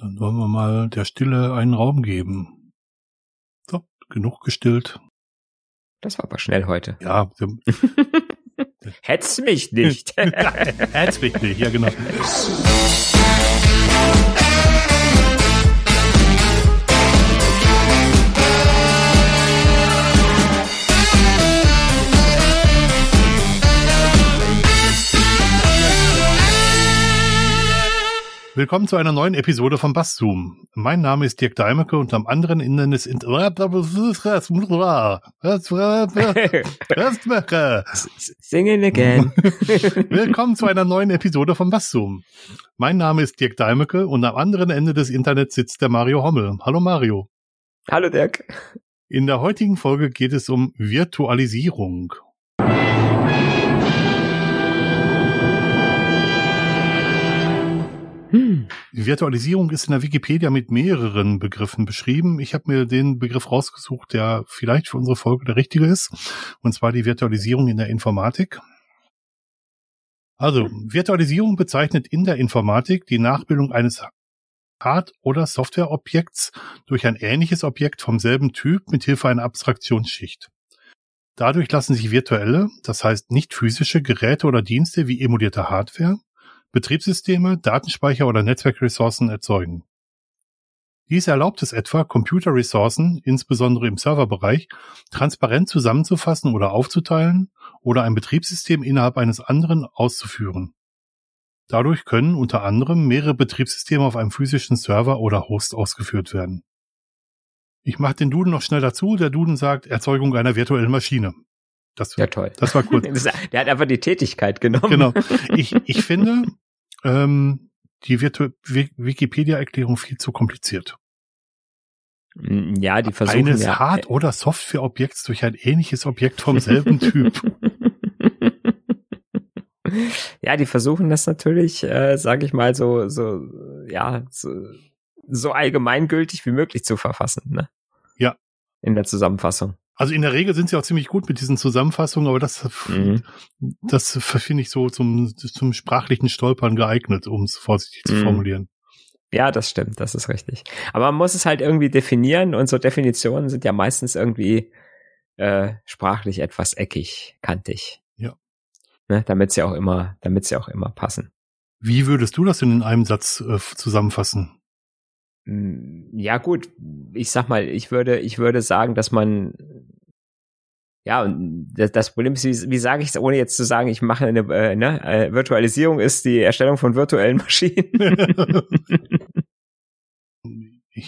Dann wollen wir mal der Stille einen Raum geben. So, genug gestillt. Das war aber schnell heute. Ja. Hetz mich nicht. Hetz mich nicht, ja genau. Willkommen zu einer neuen Episode von Basszoom. Mein Name ist Dirk Deimecke und am anderen Ende des Singing again. Willkommen zu einer neuen Episode von Basszoom. Mein Name ist Dirk Deimecke und am anderen Ende des Internets sitzt der Mario Hommel. Hallo Mario. Hallo Dirk. In der heutigen Folge geht es um Virtualisierung. Virtualisierung ist in der Wikipedia mit mehreren Begriffen beschrieben. Ich habe mir den Begriff rausgesucht, der vielleicht für unsere Folge der richtige ist, und zwar die Virtualisierung in der Informatik. Also, Virtualisierung bezeichnet in der Informatik die Nachbildung eines Hard- oder Softwareobjekts durch ein ähnliches Objekt vom selben Typ mit Hilfe einer Abstraktionsschicht. Dadurch lassen sich virtuelle, das heißt nicht physische Geräte oder Dienste wie emulierte Hardware Betriebssysteme, Datenspeicher oder Netzwerkressourcen erzeugen. Dies erlaubt es etwa, Computerressourcen, insbesondere im Serverbereich, transparent zusammenzufassen oder aufzuteilen oder ein Betriebssystem innerhalb eines anderen auszuführen. Dadurch können unter anderem mehrere Betriebssysteme auf einem physischen Server oder Host ausgeführt werden. Ich mache den Duden noch schnell dazu. Der Duden sagt Erzeugung einer virtuellen Maschine. Das, ja, toll. Das war cool. Der hat einfach die Tätigkeit genommen. Genau. Ich, ich finde ähm, die Wikipedia-Erklärung viel zu kompliziert. Mm, ja, die versuchen Eines ja, Hard- oder Software-Objekts durch ein ähnliches Objekt vom selben Typ. ja, die versuchen das natürlich, äh, sage ich mal, so, so, ja, so, so allgemeingültig wie möglich zu verfassen. Ne? Ja. In der Zusammenfassung. Also in der Regel sind sie auch ziemlich gut mit diesen Zusammenfassungen, aber das, mhm. das finde ich so zum, zum sprachlichen Stolpern geeignet, um es vorsichtig mhm. zu formulieren. Ja, das stimmt, das ist richtig. Aber man muss es halt irgendwie definieren und so Definitionen sind ja meistens irgendwie äh, sprachlich etwas eckig, kantig. Ja. Ne, damit sie auch immer, damit sie auch immer passen. Wie würdest du das denn in einem Satz äh, zusammenfassen? Hm, ja gut, ich sag mal, ich würde, ich würde sagen, dass man ja, und das, Problem ist, wie, wie sage ich es, ohne jetzt zu sagen, ich mache eine äh, ne, äh, Virtualisierung ist die Erstellung von virtuellen Maschinen.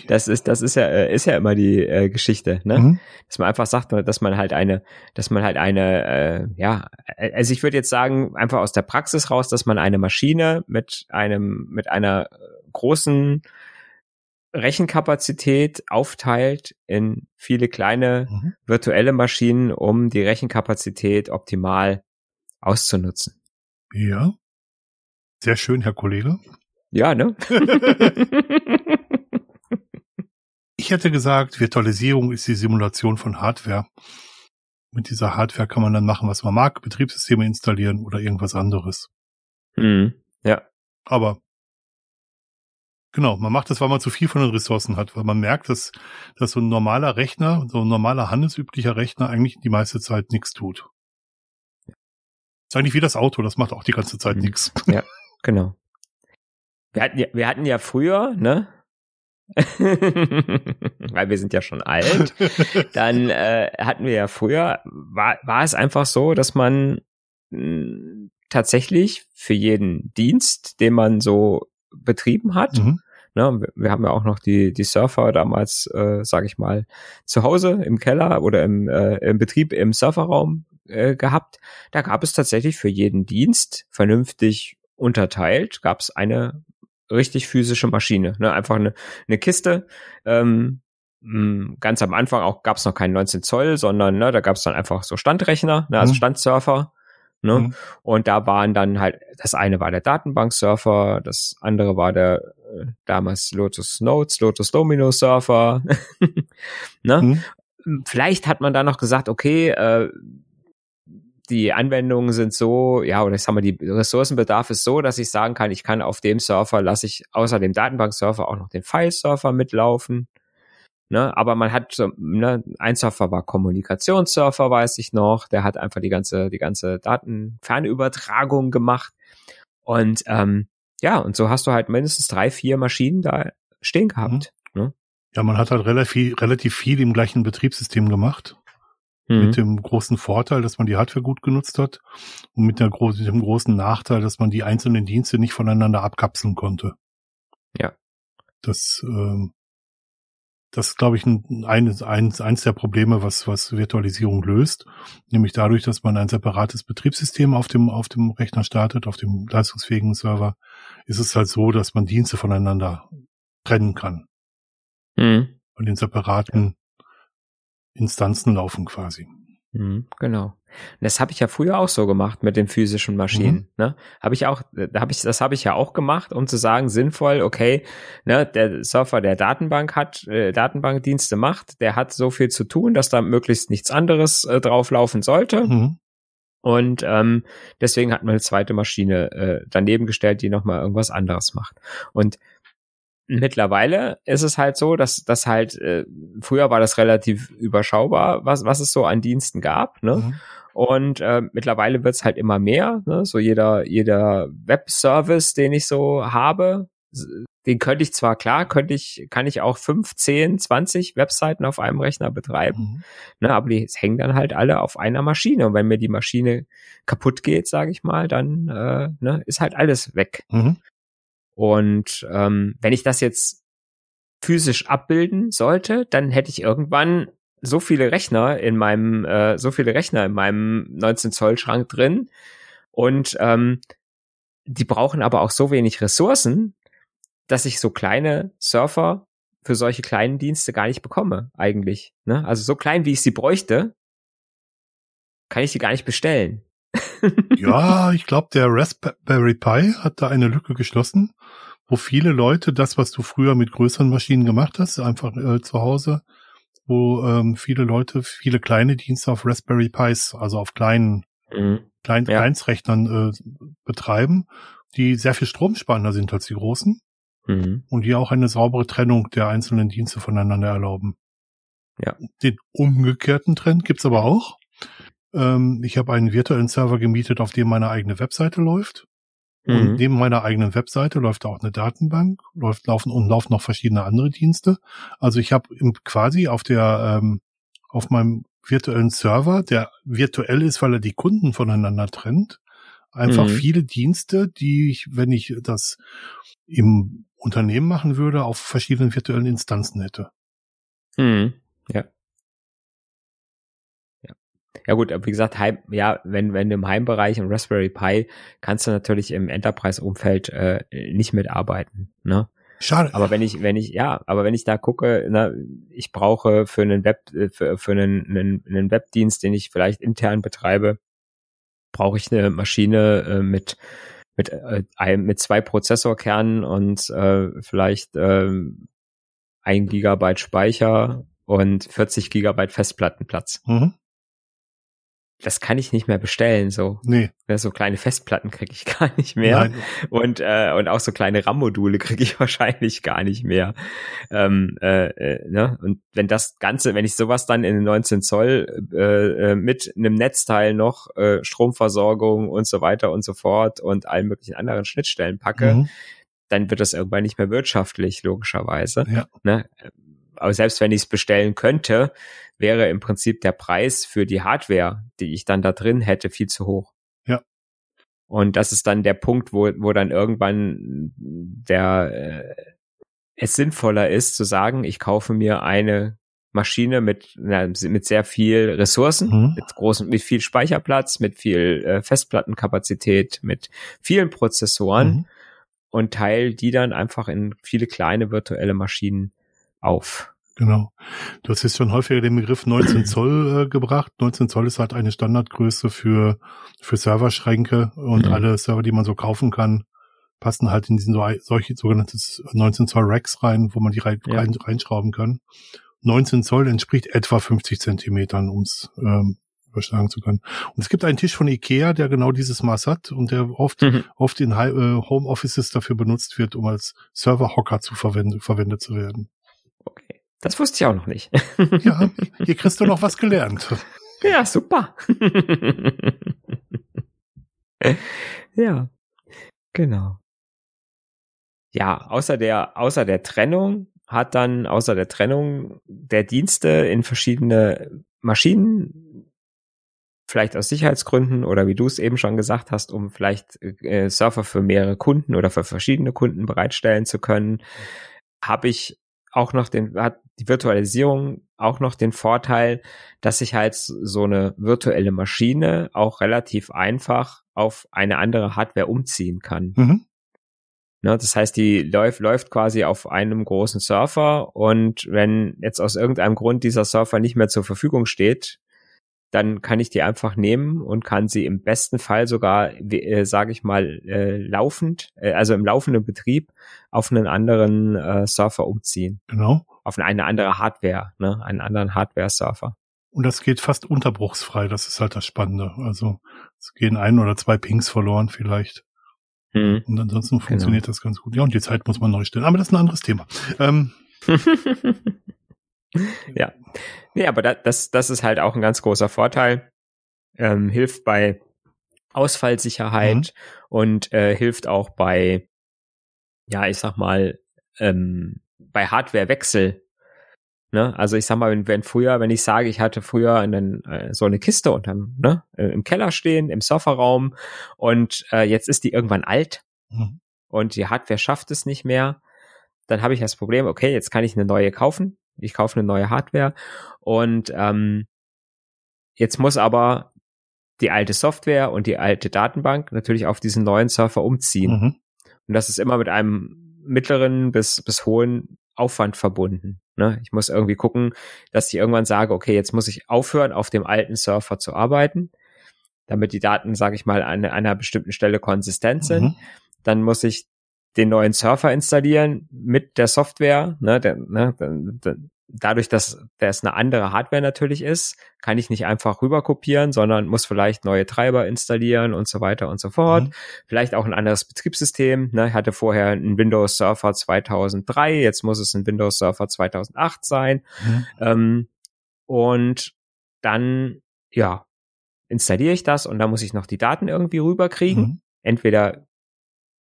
das ist, das ist ja, äh, ist ja immer die äh, Geschichte, ne? Mhm. Dass man einfach sagt, dass man halt eine, dass man halt eine, äh, ja, äh, also ich würde jetzt sagen, einfach aus der Praxis raus, dass man eine Maschine mit einem, mit einer großen Rechenkapazität aufteilt in viele kleine mhm. virtuelle Maschinen, um die Rechenkapazität optimal auszunutzen. Ja. Sehr schön, Herr Kollege. Ja, ne? ich hätte gesagt, Virtualisierung ist die Simulation von Hardware. Mit dieser Hardware kann man dann machen, was man mag, Betriebssysteme installieren oder irgendwas anderes. Mhm. Ja. Aber Genau, man macht das, weil man zu viel von den Ressourcen hat, weil man merkt, dass, dass so ein normaler Rechner, so ein normaler handelsüblicher Rechner eigentlich die meiste Zeit nichts tut. Ist eigentlich wie das Auto, das macht auch die ganze Zeit mhm. nichts. Ja, genau. Wir hatten ja, wir hatten ja früher, ne? weil wir sind ja schon alt, dann äh, hatten wir ja früher, war, war es einfach so, dass man mh, hm, tatsächlich für jeden Dienst, den man so betrieben hat. Mhm. Ne, wir, haben ja auch noch die, die Surfer damals, äh, sage ich mal, zu Hause im Keller oder im, äh, im Betrieb im Surferraum äh, gehabt. Da gab es tatsächlich für jeden Dienst vernünftig unterteilt, gab es eine richtig physische Maschine, ne? einfach eine, eine Kiste. Ähm, ganz am Anfang auch gab es noch keinen 19 Zoll, sondern ne, da gab es dann einfach so Standrechner, ne, also mhm. Standsurfer. Ne? Mhm. Und da waren dann halt, das eine war der Datenbanksurfer, das andere war der äh, damals Lotus Notes, Lotus Domino Surfer. ne? Mhm. Vielleicht hat man da noch gesagt, okay, äh, die Anwendungen sind so, ja, oder ich sag mal, die Ressourcenbedarf ist so, dass ich sagen kann, ich kann auf dem Server lasse ich außer dem Datenbankserver auch noch den File-Server mitlaufen. Ne, aber man hat so, ne, ein Server war Kommunikationssurfer, weiß ich noch, der hat einfach die ganze, die ganze Datenfernübertragung gemacht. Und ähm, ja, und so hast du halt mindestens drei, vier Maschinen da stehen gehabt. Mhm. Ne? Ja, man hat halt relativ, relativ viel im gleichen Betriebssystem gemacht. Mhm. Mit dem großen Vorteil, dass man die Hardware gut genutzt hat und mit, der mit dem großen Nachteil, dass man die einzelnen Dienste nicht voneinander abkapseln konnte. Ja. Das, ähm, das ist, glaube ich, ein, eines, eins, eins der Probleme, was, was Virtualisierung löst. Nämlich dadurch, dass man ein separates Betriebssystem auf dem, auf dem Rechner startet, auf dem leistungsfähigen Server, ist es halt so, dass man Dienste voneinander trennen kann. Mhm. Und in separaten Instanzen laufen quasi. Mhm, genau. Und das habe ich ja früher auch so gemacht mit den physischen Maschinen. Mhm. Ne? Habe ich auch, da habe ich, das habe ich ja auch gemacht, um zu sagen, sinnvoll, okay, ne, der Surfer, der Datenbank hat, äh, Datenbankdienste macht, der hat so viel zu tun, dass da möglichst nichts anderes äh, drauflaufen sollte. Mhm. Und ähm, deswegen hat man eine zweite Maschine äh, daneben gestellt, die nochmal irgendwas anderes macht. Und mittlerweile ist es halt so, dass das halt, äh, früher war das relativ überschaubar, was, was es so an Diensten gab, ne? Mhm. Und äh, mittlerweile wird es halt immer mehr. Ne? So jeder, jeder Webservice, den ich so habe, den könnte ich zwar klar, könnte ich, kann ich auch 5, 10, 20 Webseiten auf einem Rechner betreiben, mhm. ne, aber die hängen dann halt alle auf einer Maschine. Und wenn mir die Maschine kaputt geht, sage ich mal, dann äh, ne, ist halt alles weg. Mhm. Und ähm, wenn ich das jetzt physisch abbilden sollte, dann hätte ich irgendwann so viele Rechner in meinem, äh, so viele Rechner in meinem 19 Zoll Schrank drin und ähm, die brauchen aber auch so wenig Ressourcen, dass ich so kleine Surfer für solche kleinen Dienste gar nicht bekomme, eigentlich. Ne? Also so klein, wie ich sie bräuchte, kann ich die gar nicht bestellen. Ja, ich glaube, der Raspberry Pi hat da eine Lücke geschlossen, wo viele Leute das, was du früher mit größeren Maschinen gemacht hast, einfach äh, zu Hause, wo ähm, viele Leute viele kleine Dienste auf Raspberry Pis, also auf kleinen mhm. kleinen ja. Kleinstrechnern äh, betreiben, die sehr viel stromspannender sind als die großen mhm. und die auch eine saubere Trennung der einzelnen Dienste voneinander erlauben. Ja. Den umgekehrten Trend gibt's aber auch. Ähm, ich habe einen virtuellen Server gemietet, auf dem meine eigene Webseite läuft. Mhm. Und neben meiner eigenen Webseite läuft auch eine Datenbank, läuft laufen und laufen noch verschiedene andere Dienste. Also ich habe quasi auf der ähm, auf meinem virtuellen Server, der virtuell ist, weil er die Kunden voneinander trennt, einfach mhm. viele Dienste, die ich, wenn ich das im Unternehmen machen würde, auf verschiedenen virtuellen Instanzen hätte. Mhm. Ja. Ja gut, wie gesagt, Heim, ja, wenn, wenn du im Heimbereich und Raspberry Pi kannst du natürlich im Enterprise-Umfeld äh, nicht mitarbeiten. Ne? Schade. Aber wenn ich, wenn ich, ja, aber wenn ich da gucke, na, ich brauche für einen Web, äh, für, für einen, einen, einen Webdienst, den ich vielleicht intern betreibe, brauche ich eine Maschine äh, mit mit äh, mit zwei Prozessorkernen und äh, vielleicht äh, ein Gigabyte Speicher und 40 Gigabyte Festplattenplatz. Mhm das kann ich nicht mehr bestellen, so. Nee. So kleine Festplatten kriege ich gar nicht mehr. Nein. Und, äh, und auch so kleine RAM-Module kriege ich wahrscheinlich gar nicht mehr. Ähm, äh, äh, ne? Und wenn das Ganze, wenn ich sowas dann in den 19 Zoll äh, äh, mit einem Netzteil noch, äh, Stromversorgung und so weiter und so fort und allen möglichen anderen Schnittstellen packe, mhm. dann wird das irgendwann nicht mehr wirtschaftlich, logischerweise. Ja. Ne? Aber selbst wenn ich es bestellen könnte, wäre im Prinzip der Preis für die Hardware, die ich dann da drin hätte, viel zu hoch. Ja. Und das ist dann der Punkt, wo, wo dann irgendwann der äh, es sinnvoller ist zu sagen, ich kaufe mir eine Maschine mit na, mit sehr viel Ressourcen, mhm. mit großen, mit viel Speicherplatz, mit viel äh, Festplattenkapazität, mit vielen Prozessoren mhm. und teile die dann einfach in viele kleine virtuelle Maschinen auf. Genau. Du hast jetzt schon häufiger den Begriff 19 Zoll äh, gebracht. 19 Zoll ist halt eine Standardgröße für, für Serverschränke und mhm. alle Server, die man so kaufen kann, passen halt in diesen so, solche sogenanntes 19 Zoll Racks rein, wo man die rein, ja. rein, reinschrauben kann. 19 Zoll entspricht etwa 50 Zentimetern, ums ähm, überschlagen zu können. Und es gibt einen Tisch von Ikea, der genau dieses Maß hat und der oft, mhm. oft in äh, Home Offices dafür benutzt wird, um als Serverhocker zu verwendet, verwendet zu werden. Das wusste ich auch noch nicht. ja, hier kriegst du noch was gelernt. Ja, super. ja, genau. Ja, außer der, außer der Trennung hat dann, außer der Trennung der Dienste in verschiedene Maschinen, vielleicht aus Sicherheitsgründen oder wie du es eben schon gesagt hast, um vielleicht äh, Surfer für mehrere Kunden oder für verschiedene Kunden bereitstellen zu können, habe ich auch noch den, hat die Virtualisierung auch noch den Vorteil, dass ich halt so eine virtuelle Maschine auch relativ einfach auf eine andere Hardware umziehen kann. Mhm. Ne, das heißt, die läuft, läuft quasi auf einem großen Surfer und wenn jetzt aus irgendeinem Grund dieser Surfer nicht mehr zur Verfügung steht, dann kann ich die einfach nehmen und kann sie im besten Fall sogar, äh, sage ich mal, äh, laufend, äh, also im laufenden Betrieb auf einen anderen äh, Surfer umziehen. Genau. Auf eine andere Hardware, ne, einen anderen Hardware-Surfer. Und das geht fast unterbruchsfrei, das ist halt das Spannende. Also es gehen ein oder zwei Pings verloren vielleicht. Hm. Und ansonsten genau. funktioniert genau. das ganz gut. Ja, und die Zeit muss man neu stellen. Aber das ist ein anderes Thema. Ähm. ja. Nee, aber da, das, das ist halt auch ein ganz großer Vorteil. Ähm, hilft bei Ausfallsicherheit mhm. und äh, hilft auch bei, ja, ich sag mal, ähm, bei Hardwarewechsel. Ne? Also ich sag mal, wenn, wenn früher, wenn ich sage, ich hatte früher einen, äh, so eine Kiste unterm, ne, äh, im Keller stehen, im Sofa-Raum und äh, jetzt ist die irgendwann alt mhm. und die Hardware schafft es nicht mehr, dann habe ich das Problem, okay, jetzt kann ich eine neue kaufen, ich kaufe eine neue Hardware und ähm, jetzt muss aber die alte Software und die alte Datenbank natürlich auf diesen neuen Surfer umziehen. Mhm. Und das ist immer mit einem mittleren bis, bis hohen Aufwand verbunden. Ne? Ich muss irgendwie gucken, dass ich irgendwann sage, okay, jetzt muss ich aufhören, auf dem alten Surfer zu arbeiten, damit die Daten, sage ich mal, an einer bestimmten Stelle konsistent sind. Mhm. Dann muss ich den neuen Surfer installieren mit der Software. Ne, der, ne, dadurch, dass das eine andere Hardware natürlich ist, kann ich nicht einfach rüber kopieren, sondern muss vielleicht neue Treiber installieren und so weiter und so fort. Mhm. Vielleicht auch ein anderes Betriebssystem. Ne? Ich hatte vorher einen Windows Server 2003, jetzt muss es ein Windows Server 2008 sein. Mhm. Ähm, und dann, ja, installiere ich das und dann muss ich noch die Daten irgendwie rüberkriegen. Mhm. Entweder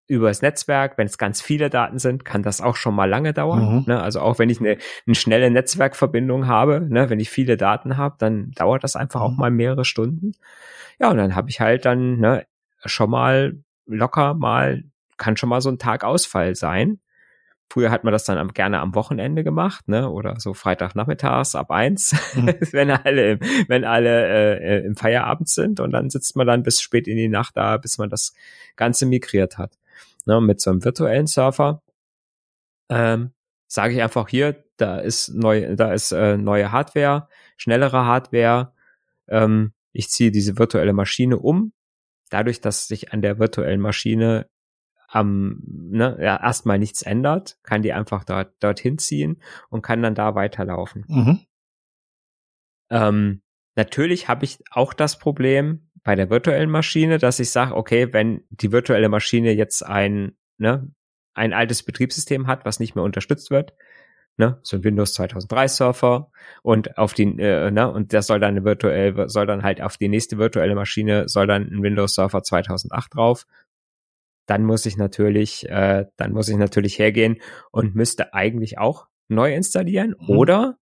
übers Netzwerk, wenn es ganz viele Daten sind, kann das auch schon mal lange dauern. Mhm. Ne? Also auch wenn ich eine, eine schnelle Netzwerkverbindung habe, ne? wenn ich viele Daten habe, dann dauert das einfach mhm. auch mal mehrere Stunden. Ja, und dann habe ich halt dann ne, schon mal locker mal, kann schon mal so ein Tagausfall sein. Früher hat man das dann am, gerne am Wochenende gemacht, ne? Oder so Freitagnachmittags ab eins, mhm. wenn alle, wenn alle äh, äh, im Feierabend sind und dann sitzt man dann bis spät in die Nacht da, bis man das Ganze migriert hat ne, mit so einem virtuellen Surfer, ähm, sage ich einfach hier, da ist neu, da ist äh, neue Hardware, schnellere Hardware. Ähm, ich ziehe diese virtuelle Maschine um. Dadurch, dass sich an der virtuellen Maschine am ne, ja, erstmal nichts ändert, kann die einfach dort dorthin ziehen und kann dann da weiterlaufen. Mhm. Ähm, natürlich habe ich auch das Problem, bei der virtuellen Maschine, dass ich sage, okay, wenn die virtuelle Maschine jetzt ein, ne, ein altes Betriebssystem hat, was nicht mehr unterstützt wird, ne, so ein Windows 2003 Surfer und auf die, äh, ne, und das soll dann virtuell, soll dann halt auf die nächste virtuelle Maschine soll dann ein Windows Surfer 2008 drauf. Dann muss ich natürlich, äh, dann muss ich natürlich hergehen und müsste eigentlich auch neu installieren mhm. oder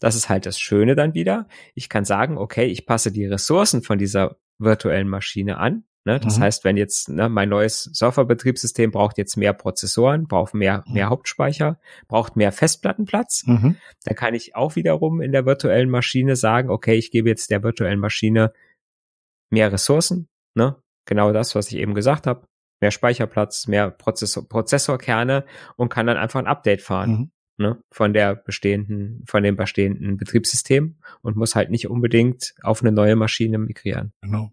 das ist halt das Schöne dann wieder. Ich kann sagen, okay, ich passe die Ressourcen von dieser virtuellen Maschine an. Ne? Das mhm. heißt, wenn jetzt ne, mein neues Surferbetriebssystem braucht jetzt mehr Prozessoren, braucht mehr, mhm. mehr Hauptspeicher, braucht mehr Festplattenplatz, mhm. dann kann ich auch wiederum in der virtuellen Maschine sagen, okay, ich gebe jetzt der virtuellen Maschine mehr Ressourcen, ne? genau das, was ich eben gesagt habe, mehr Speicherplatz, mehr Prozessor, Prozessorkerne und kann dann einfach ein Update fahren. Ne, von der bestehenden, von dem bestehenden Betriebssystem und muss halt nicht unbedingt auf eine neue Maschine migrieren. Genau.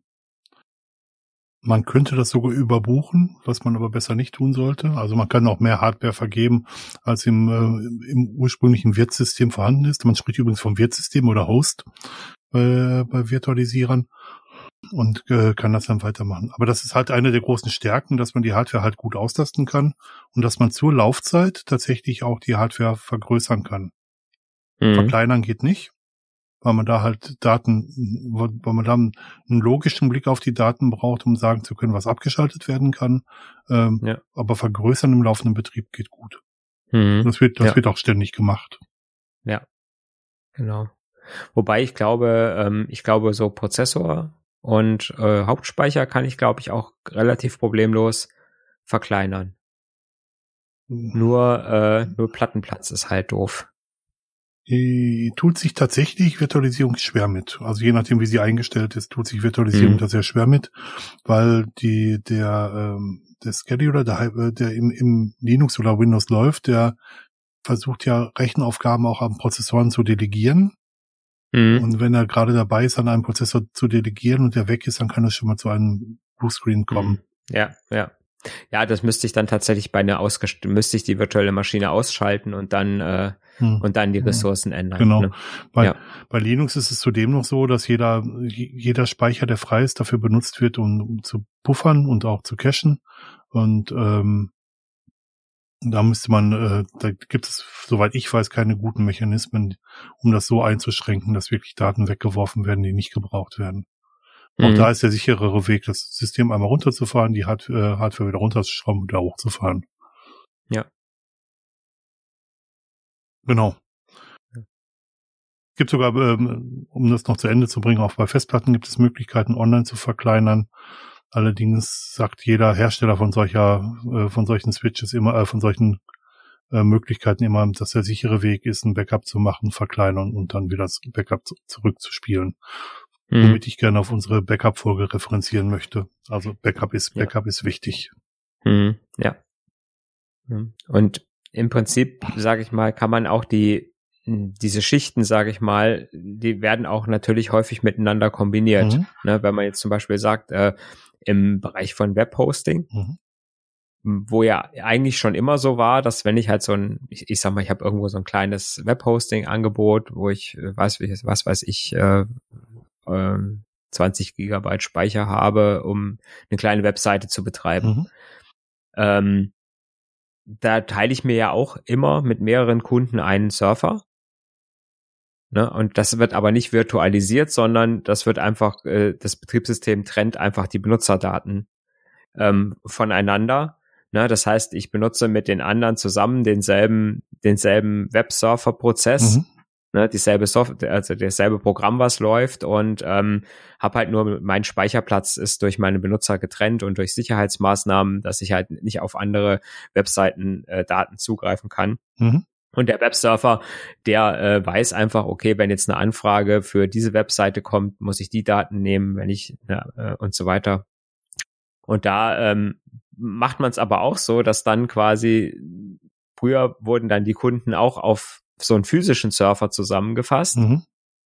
Man könnte das sogar überbuchen, was man aber besser nicht tun sollte. Also man kann auch mehr Hardware vergeben, als im, äh, im ursprünglichen Wirtssystem vorhanden ist. Man spricht übrigens vom Wirtssystem oder Host. bei, bei Virtualisierern und äh, kann das dann weitermachen. Aber das ist halt eine der großen Stärken, dass man die Hardware halt gut austasten kann und dass man zur Laufzeit tatsächlich auch die Hardware vergrößern kann. Mhm. Verkleinern geht nicht, weil man da halt Daten, weil man da einen logischen Blick auf die Daten braucht, um sagen zu können, was abgeschaltet werden kann. Ähm, ja. Aber vergrößern im laufenden Betrieb geht gut. Mhm. Das wird, das ja. wird auch ständig gemacht. Ja, genau. Wobei ich glaube, ähm, ich glaube, so Prozessor und äh, Hauptspeicher kann ich, glaube ich, auch relativ problemlos verkleinern. Nur, äh, nur Plattenplatz ist halt doof. Die tut sich tatsächlich Virtualisierung schwer mit. Also je nachdem, wie sie eingestellt ist, tut sich Virtualisierung mhm. da sehr schwer mit, weil die der ähm, der Scheduler, der, äh, der im, im Linux oder Windows läuft, der versucht ja Rechenaufgaben auch an Prozessoren zu delegieren. Mhm. Und wenn er gerade dabei ist, an einem Prozessor zu delegieren und der weg ist, dann kann es schon mal zu einem Bluescreen kommen. Mhm. Ja, ja. Ja, das müsste ich dann tatsächlich bei einer ausgest müsste ich die virtuelle Maschine ausschalten und dann äh, hm. und dann die Ressourcen ändern. Genau. Ne? Bei, ja. bei Linux ist es zudem noch so, dass jeder jeder Speicher, der frei ist, dafür benutzt wird, um, um zu buffern und auch zu cachen. Und ähm, da müsste man, äh, da gibt es, soweit ich weiß, keine guten Mechanismen, um das so einzuschränken, dass wirklich Daten weggeworfen werden, die nicht gebraucht werden. Mhm. Auch da ist der sicherere Weg, das System einmal runterzufahren, die Hard äh, Hardware wieder runterzuschrauben und wieder hochzufahren. Ja. Genau. Es gibt sogar, ähm, um das noch zu Ende zu bringen, auch bei Festplatten gibt es Möglichkeiten, online zu verkleinern. Allerdings sagt jeder Hersteller von solcher, äh, von solchen Switches immer, äh, von solchen äh, Möglichkeiten immer, dass der sichere Weg ist, ein Backup zu machen, verkleinern und dann wieder das Backup zu, zurückzuspielen. Mhm. Womit ich gerne auf unsere Backup-Folge referenzieren möchte. Also Backup ist, Backup ja. ist wichtig. Mhm. Ja. Und im Prinzip, sage ich mal, kann man auch die diese Schichten, sage ich mal, die werden auch natürlich häufig miteinander kombiniert. Mhm. Ne, wenn man jetzt zum Beispiel sagt, äh, im Bereich von Webhosting, mhm. wo ja eigentlich schon immer so war, dass wenn ich halt so ein, ich, ich sag mal, ich habe irgendwo so ein kleines Webhosting-Angebot, wo ich äh, weiß, was weiß ich, äh, äh, 20 Gigabyte Speicher habe, um eine kleine Webseite zu betreiben. Mhm. Ähm, da teile ich mir ja auch immer mit mehreren Kunden einen Surfer. Ne? Und das wird aber nicht virtualisiert, sondern das wird einfach, äh, das Betriebssystem trennt einfach die Benutzerdaten ähm, voneinander. Ne? Das heißt, ich benutze mit den anderen zusammen denselben, denselben Websurfer-Prozess. Mhm. Ne, dieselbe Software, also dasselbe Programm, was läuft und ähm, habe halt nur mein Speicherplatz ist durch meine Benutzer getrennt und durch Sicherheitsmaßnahmen, dass ich halt nicht auf andere Webseiten äh, Daten zugreifen kann. Mhm. Und der Websurfer, der äh, weiß einfach, okay, wenn jetzt eine Anfrage für diese Webseite kommt, muss ich die Daten nehmen, wenn ich äh, und so weiter. Und da ähm, macht man es aber auch so, dass dann quasi früher wurden dann die Kunden auch auf so einen physischen Surfer zusammengefasst. Mhm.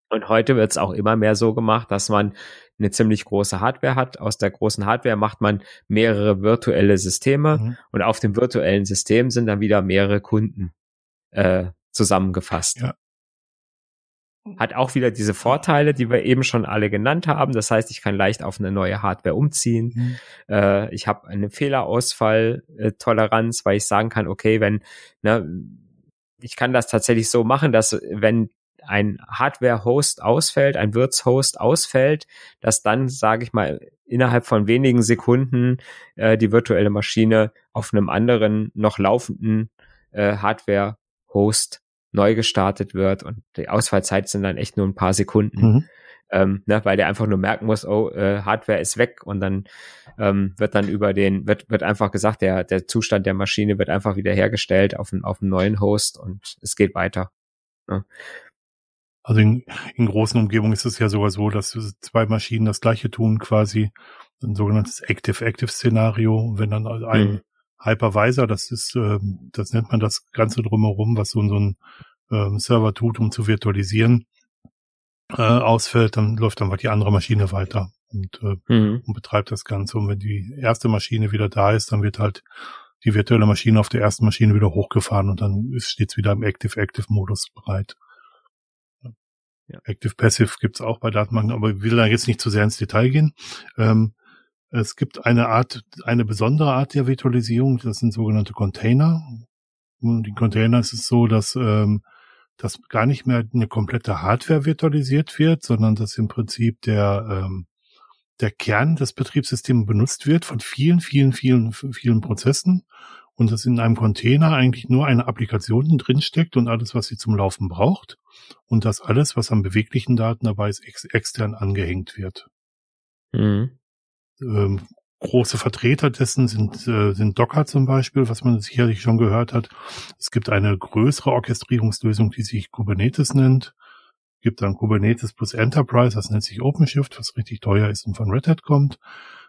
Und heute wird es auch immer mehr so gemacht, dass man eine ziemlich große Hardware hat. Aus der großen Hardware macht man mehrere virtuelle Systeme mhm. und auf dem virtuellen System sind dann wieder mehrere Kunden äh, zusammengefasst. Ja. Hat auch wieder diese Vorteile, die wir eben schon alle genannt haben. Das heißt, ich kann leicht auf eine neue Hardware umziehen. Mhm. Äh, ich habe eine Fehlerausfall-Toleranz, weil ich sagen kann, okay, wenn, ne, ich kann das tatsächlich so machen, dass wenn ein Hardware-Host ausfällt, ein Wirts-Host ausfällt, dass dann, sage ich mal, innerhalb von wenigen Sekunden äh, die virtuelle Maschine auf einem anderen, noch laufenden äh, Hardware Host neu gestartet wird und die Ausfallzeit sind dann echt nur ein paar Sekunden. Mhm. Ähm, ne, weil der einfach nur merken muss, oh, äh, Hardware ist weg und dann ähm, wird dann über den, wird, wird einfach gesagt, der, der Zustand der Maschine wird einfach wieder hergestellt auf, einen, auf einen neuen Host und es geht weiter. Ja. Also in, in großen Umgebungen ist es ja sogar so, dass zwei Maschinen das gleiche tun, quasi ein sogenanntes Active-Active-Szenario. Wenn dann ein, mhm. Hypervisor, das ist, äh, das nennt man das Ganze drumherum, was so, so ein äh, Server tut, um zu virtualisieren, äh, ausfällt, dann läuft dann die andere Maschine weiter und, äh, mhm. und betreibt das Ganze. Und wenn die erste Maschine wieder da ist, dann wird halt die virtuelle Maschine auf der ersten Maschine wieder hochgefahren und dann steht es wieder im Active-Active-Modus bereit. Ja. Active Passive gibt's auch bei Datenbanken, aber ich will da jetzt nicht zu sehr ins Detail gehen. Ähm, es gibt eine Art, eine besondere Art der Virtualisierung, das sind sogenannte Container. Und die Container ist es so, dass, ähm, dass gar nicht mehr eine komplette Hardware virtualisiert wird, sondern dass im Prinzip der, ähm, der Kern des Betriebssystems benutzt wird von vielen, vielen, vielen, vielen Prozessen und dass in einem Container eigentlich nur eine Applikation drinsteckt und alles, was sie zum Laufen braucht und dass alles, was an beweglichen Daten dabei ist, ex extern angehängt wird. Mhm. Ähm, große Vertreter dessen sind, äh, sind Docker zum Beispiel, was man sicherlich schon gehört hat. Es gibt eine größere Orchestrierungslösung, die sich Kubernetes nennt. Es gibt dann Kubernetes plus Enterprise, das nennt sich OpenShift, was richtig teuer ist und von Red Hat kommt.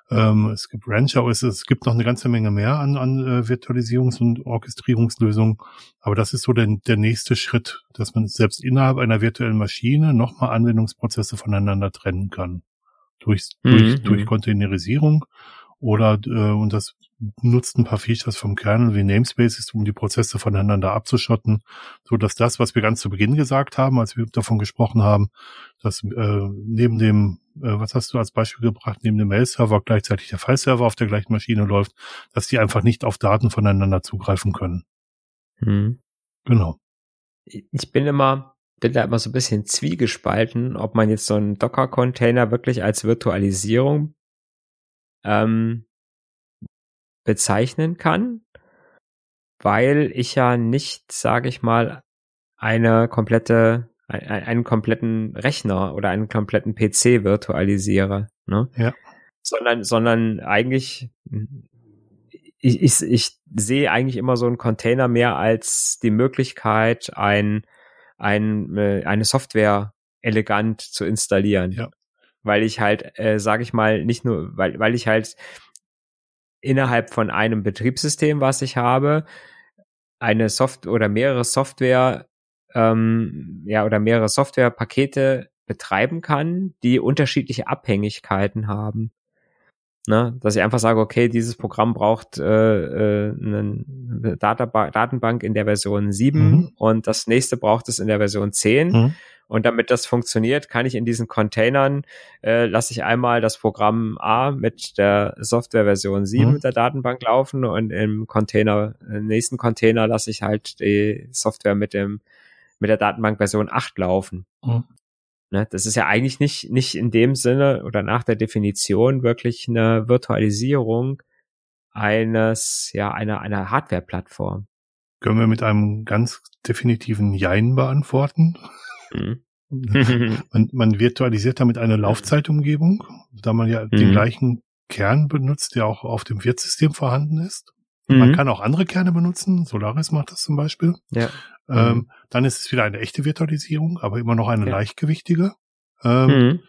Ähm, es gibt Rancher, es, es gibt noch eine ganze Menge mehr an, an äh, Virtualisierungs- und Orchestrierungslösungen. Aber das ist so der, der nächste Schritt, dass man selbst innerhalb einer virtuellen Maschine nochmal Anwendungsprozesse voneinander trennen kann durch, mhm. durch, durch mhm. Containerisierung oder äh, und das nutzt ein paar Features vom Kernel wie Namespaces, um die Prozesse voneinander abzuschotten, so dass das, was wir ganz zu Beginn gesagt haben, als wir davon gesprochen haben, dass äh, neben dem, äh, was hast du als Beispiel gebracht, neben dem Mail-Server gleichzeitig der File-Server auf der gleichen Maschine läuft, dass die einfach nicht auf Daten voneinander zugreifen können. Mhm. Genau. Ich bin immer bin da immer so ein bisschen zwiegespalten, ob man jetzt so einen Docker-Container wirklich als Virtualisierung ähm, bezeichnen kann, weil ich ja nicht, sage ich mal, eine komplette, einen kompletten Rechner oder einen kompletten PC virtualisiere, ne? Ja. Sondern, sondern eigentlich, ich, ich, ich sehe eigentlich immer so einen Container mehr als die Möglichkeit, ein ein, äh, eine Software elegant zu installieren. Ja. Weil ich halt, äh, sage ich mal, nicht nur, weil, weil ich halt innerhalb von einem Betriebssystem, was ich habe, eine Software oder mehrere Software, ähm, ja, oder mehrere Softwarepakete betreiben kann, die unterschiedliche Abhängigkeiten haben. Ne? Dass ich einfach sage, okay, dieses Programm braucht äh, äh, eine Databa Datenbank in der Version 7 mhm. und das nächste braucht es in der Version 10. Mhm. Und damit das funktioniert, kann ich in diesen Containern, äh, lasse ich einmal das Programm A mit der Softwareversion 7 mhm. der Datenbank laufen und im Container, im nächsten Container lasse ich halt die Software mit dem mit der Datenbank Version 8 laufen. Mhm. Ne, das ist ja eigentlich nicht, nicht in dem Sinne oder nach der Definition wirklich eine Virtualisierung eines, ja, einer, einer Hardware-Plattform. Können wir mit einem ganz definitiven Jein beantworten? Mhm. man, man virtualisiert damit eine Laufzeitumgebung, da man ja mhm. den gleichen Kern benutzt, der auch auf dem Wirtssystem vorhanden ist. Mhm. Man kann auch andere Kerne benutzen, Solaris macht das zum Beispiel. Ja. Ähm, mhm. Dann ist es wieder eine echte Virtualisierung, aber immer noch eine ja. leichtgewichtige. Ähm, mhm.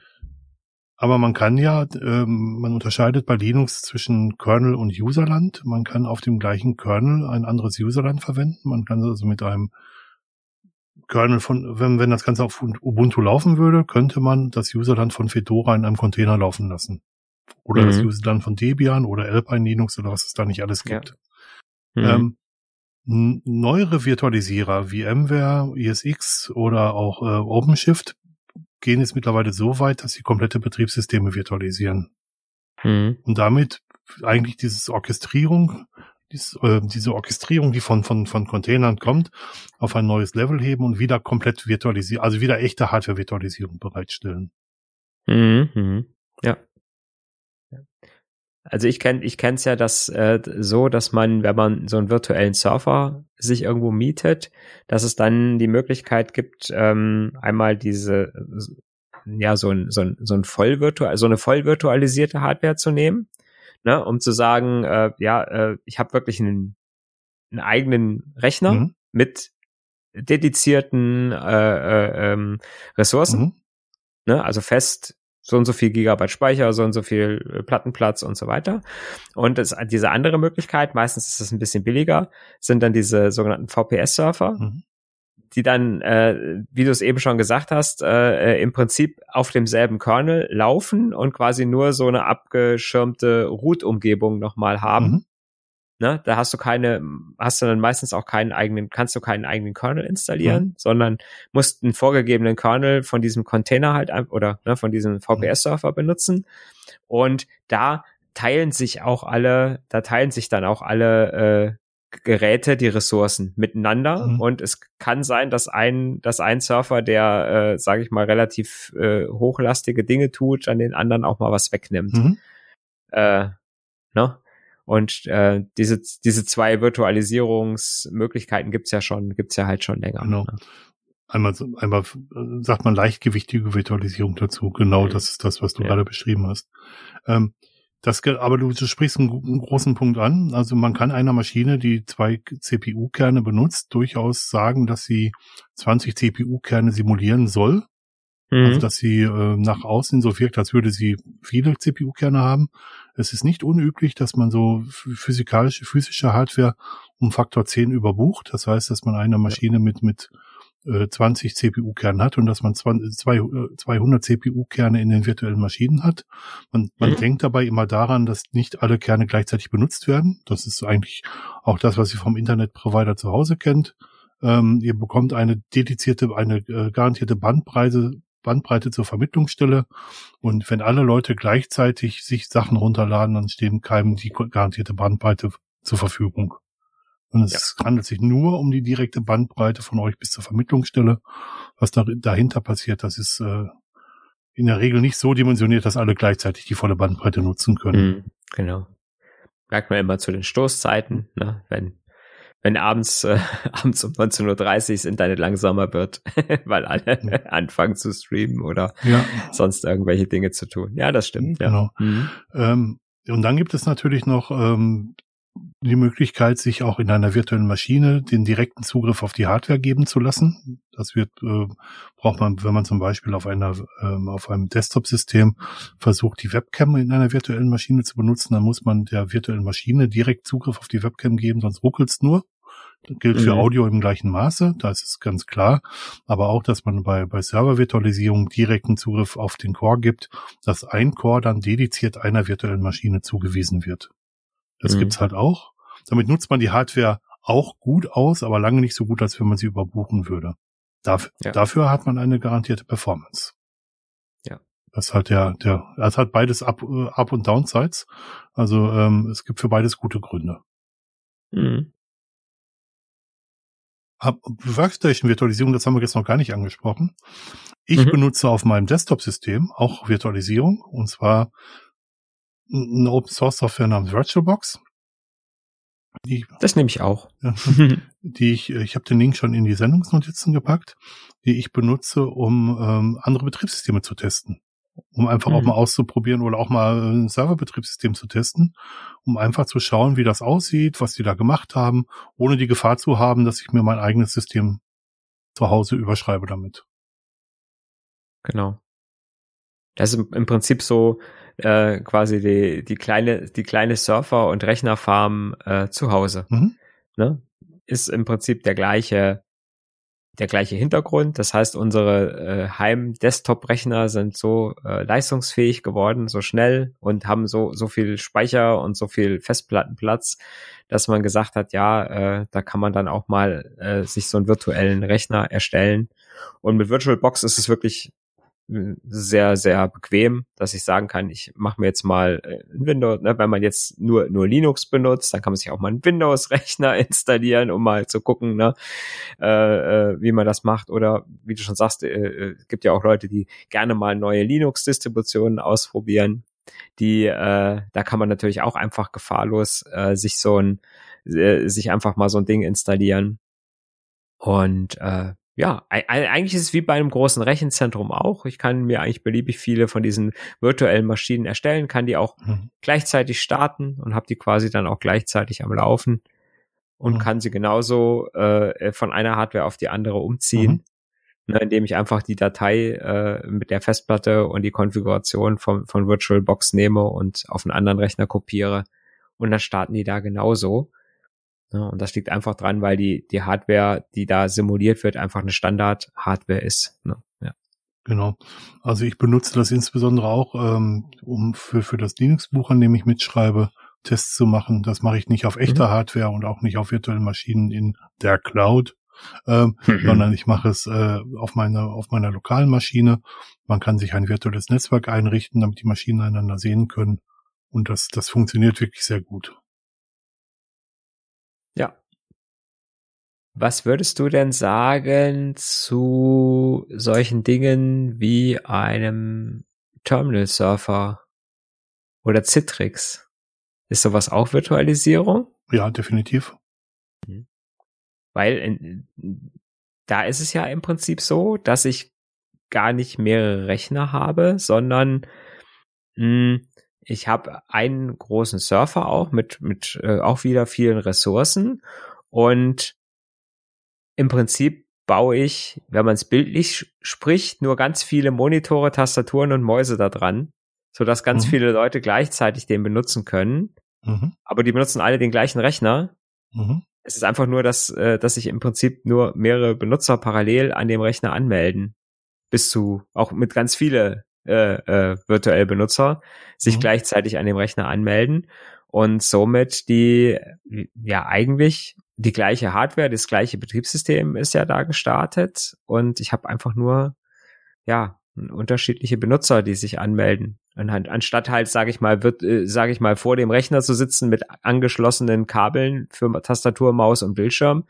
Aber man kann ja, ähm, man unterscheidet bei Linux zwischen Kernel und Userland. Man kann auf dem gleichen Kernel ein anderes Userland verwenden. Man kann also mit einem Kernel von, wenn, wenn das Ganze auf Ubuntu laufen würde, könnte man das Userland von Fedora in einem Container laufen lassen. Oder mhm. das Userland von Debian oder Alpine Linux oder was es da nicht alles gibt. Ja. Mhm. Ähm, neuere Virtualisierer wie VMware, ESX oder auch äh, OpenShift gehen jetzt mittlerweile so weit, dass sie komplette Betriebssysteme virtualisieren. Mhm. Und damit eigentlich dieses Orchestrierung, dies, äh, diese Orchestrierung, die von, von, von Containern kommt, auf ein neues Level heben und wieder komplett virtualisieren, also wieder echte Hardware-Virtualisierung bereitstellen. Mhm. mhm. Ja. Also ich kenne ich kenn's ja das äh, so, dass man, wenn man so einen virtuellen Surfer sich irgendwo mietet, dass es dann die Möglichkeit gibt, ähm, einmal diese ja so ein so ein so ein voll virtual so eine voll virtualisierte Hardware zu nehmen, ne, um zu sagen, äh, ja, äh, ich habe wirklich einen, einen eigenen Rechner mhm. mit dedizierten äh, äh, ähm, Ressourcen, mhm. ne, also fest so und so viel Gigabyte Speicher, so und so viel äh, Plattenplatz und so weiter. Und das, diese andere Möglichkeit, meistens ist es ein bisschen billiger, sind dann diese sogenannten VPS-Surfer, mhm. die dann, äh, wie du es eben schon gesagt hast, äh, äh, im Prinzip auf demselben Kernel laufen und quasi nur so eine abgeschirmte Root-Umgebung nochmal haben. Mhm. Ne, da hast du keine, hast du dann meistens auch keinen eigenen, kannst du keinen eigenen Kernel installieren, mhm. sondern musst einen vorgegebenen Kernel von diesem Container halt oder ne, von diesem VPS-Server benutzen. Und da teilen sich auch alle, da teilen sich dann auch alle äh, Geräte die Ressourcen miteinander mhm. und es kann sein, dass ein, dass ein Surfer, der, äh, sage ich mal, relativ äh, hochlastige Dinge tut, an den anderen auch mal was wegnimmt. Mhm. Äh, ne? Und äh, diese, diese zwei Virtualisierungsmöglichkeiten gibt's ja schon, gibt's ja halt schon länger. Genau. Ne? Einmal, einmal äh, sagt man leichtgewichtige Virtualisierung dazu. Genau, mhm. das ist das, was du ja. gerade beschrieben hast. Ähm, das, aber du, du sprichst einen, einen, großen Punkt an. Also man kann einer Maschine, die zwei CPU-Kerne benutzt, durchaus sagen, dass sie 20 CPU-Kerne simulieren soll. Mhm. Also dass sie äh, nach außen so wirkt, als würde sie viele CPU-Kerne haben. Es ist nicht unüblich, dass man so physikalische, physische Hardware um Faktor 10 überbucht. Das heißt, dass man eine Maschine mit, mit 20 äh, CPU-Kernen hat und dass man 200 CPU-Kerne in den virtuellen Maschinen hat. Man, man mhm. denkt dabei immer daran, dass nicht alle Kerne gleichzeitig benutzt werden. Das ist eigentlich auch das, was ihr vom Internetprovider zu Hause kennt. Ähm, ihr bekommt eine dedizierte, eine äh, garantierte Bandbreite, Bandbreite zur Vermittlungsstelle. Und wenn alle Leute gleichzeitig sich Sachen runterladen, dann stehen keinem die garantierte Bandbreite zur Verfügung. Und es ja. handelt sich nur um die direkte Bandbreite von euch bis zur Vermittlungsstelle. Was da, dahinter passiert, das ist äh, in der Regel nicht so dimensioniert, dass alle gleichzeitig die volle Bandbreite nutzen können. Mhm, genau. Merkt man immer zu den Stoßzeiten, ne? wenn wenn abends äh, abends um 19.30 Uhr das Internet langsamer wird, weil alle ja. anfangen zu streamen oder ja. sonst irgendwelche Dinge zu tun. Ja, das stimmt. Genau. Ja. Mhm. Ähm, und dann gibt es natürlich noch ähm, die Möglichkeit, sich auch in einer virtuellen Maschine den direkten Zugriff auf die Hardware geben zu lassen. Das wird, äh, braucht man, wenn man zum Beispiel auf einer, ähm, auf einem Desktop-System versucht, die Webcam in einer virtuellen Maschine zu benutzen, dann muss man der virtuellen Maschine direkt Zugriff auf die Webcam geben, sonst ruckelt's nur. Das gilt für mhm. Audio im gleichen Maße, da ist es ganz klar. Aber auch, dass man bei, bei Server-Virtualisierung direkten Zugriff auf den Core gibt, dass ein Core dann dediziert einer virtuellen Maschine zugewiesen wird. Das mhm. gibt's halt auch. Damit nutzt man die Hardware auch gut aus, aber lange nicht so gut, als wenn man sie überbuchen würde. Dafür, ja. dafür hat man eine garantierte Performance. Ja. Das hat der, der, es hat beides Up, Up und Downsides. Also ähm, es gibt für beides gute Gründe. Mhm. Workstation-Virtualisierung, das haben wir jetzt noch gar nicht angesprochen. Ich mhm. benutze auf meinem Desktop-System auch Virtualisierung und zwar eine Open Source Software namens VirtualBox. Die, das nehme ich auch. die ich, ich habe den Link schon in die Sendungsnotizen gepackt, die ich benutze, um ähm, andere Betriebssysteme zu testen. Um einfach mhm. auch mal auszuprobieren oder auch mal ein Serverbetriebssystem zu testen, um einfach zu schauen, wie das aussieht, was die da gemacht haben, ohne die Gefahr zu haben, dass ich mir mein eigenes System zu Hause überschreibe damit. Genau. Das ist im Prinzip so, äh, quasi die, die kleine, die kleine Surfer- und Rechnerfarm äh, zu Hause. Mhm. Ne? Ist im Prinzip der gleiche, der gleiche Hintergrund. Das heißt, unsere äh, Heim-Desktop-Rechner sind so äh, leistungsfähig geworden, so schnell und haben so, so viel Speicher und so viel Festplattenplatz, dass man gesagt hat, ja, äh, da kann man dann auch mal äh, sich so einen virtuellen Rechner erstellen. Und mit VirtualBox ist es wirklich sehr, sehr bequem, dass ich sagen kann, ich mache mir jetzt mal äh, ein Windows, ne, wenn man jetzt nur, nur Linux benutzt, dann kann man sich auch mal einen Windows-Rechner installieren, um mal zu gucken, ne, äh, äh, wie man das macht. Oder wie du schon sagst, äh, äh gibt ja auch Leute, die gerne mal neue Linux-Distributionen ausprobieren. Die, äh, da kann man natürlich auch einfach gefahrlos äh, sich so ein, äh, sich einfach mal so ein Ding installieren. Und äh, ja, eigentlich ist es wie bei einem großen Rechenzentrum auch. Ich kann mir eigentlich beliebig viele von diesen virtuellen Maschinen erstellen, kann die auch mhm. gleichzeitig starten und habe die quasi dann auch gleichzeitig am Laufen und mhm. kann sie genauso äh, von einer Hardware auf die andere umziehen, mhm. ne, indem ich einfach die Datei äh, mit der Festplatte und die Konfiguration von, von VirtualBox nehme und auf einen anderen Rechner kopiere und dann starten die da genauso. Ja, und das liegt einfach dran, weil die, die Hardware, die da simuliert wird, einfach eine Standard-Hardware ist. Ne? Ja. Genau. Also ich benutze das insbesondere auch, ähm, um für, für das Linux-Buch, an dem ich mitschreibe, Tests zu machen. Das mache ich nicht auf echter mhm. Hardware und auch nicht auf virtuellen Maschinen in der Cloud, ähm, mhm. sondern ich mache es äh, auf meiner auf meiner lokalen Maschine. Man kann sich ein virtuelles Netzwerk einrichten, damit die Maschinen einander sehen können. Und das, das funktioniert wirklich sehr gut. Ja. Was würdest du denn sagen zu solchen Dingen wie einem Terminal Surfer oder Citrix? Ist sowas auch Virtualisierung? Ja, definitiv. Mhm. Weil in, da ist es ja im Prinzip so, dass ich gar nicht mehrere Rechner habe, sondern mh, hm, ich habe einen großen Surfer auch mit, mit äh, auch wieder vielen Ressourcen und im Prinzip baue ich, wenn man es bildlich spricht, nur ganz viele Monitore, Tastaturen und Mäuse da dran, sodass ganz mhm. viele Leute gleichzeitig den benutzen können. Mhm. Aber die benutzen alle den gleichen Rechner. Mhm. Es ist einfach nur, dass, äh, dass sich im Prinzip nur mehrere Benutzer parallel an dem Rechner anmelden. Bis zu, auch mit ganz viele äh, äh, virtuell Benutzer sich mhm. gleichzeitig an dem Rechner anmelden und somit die, ja, eigentlich die gleiche Hardware, das gleiche Betriebssystem ist ja da gestartet und ich habe einfach nur, ja, unterschiedliche Benutzer, die sich anmelden. Halt, anstatt halt, sage ich mal, wird, äh, sage ich mal, vor dem Rechner zu sitzen mit angeschlossenen Kabeln für Tastatur, Maus und Bildschirm,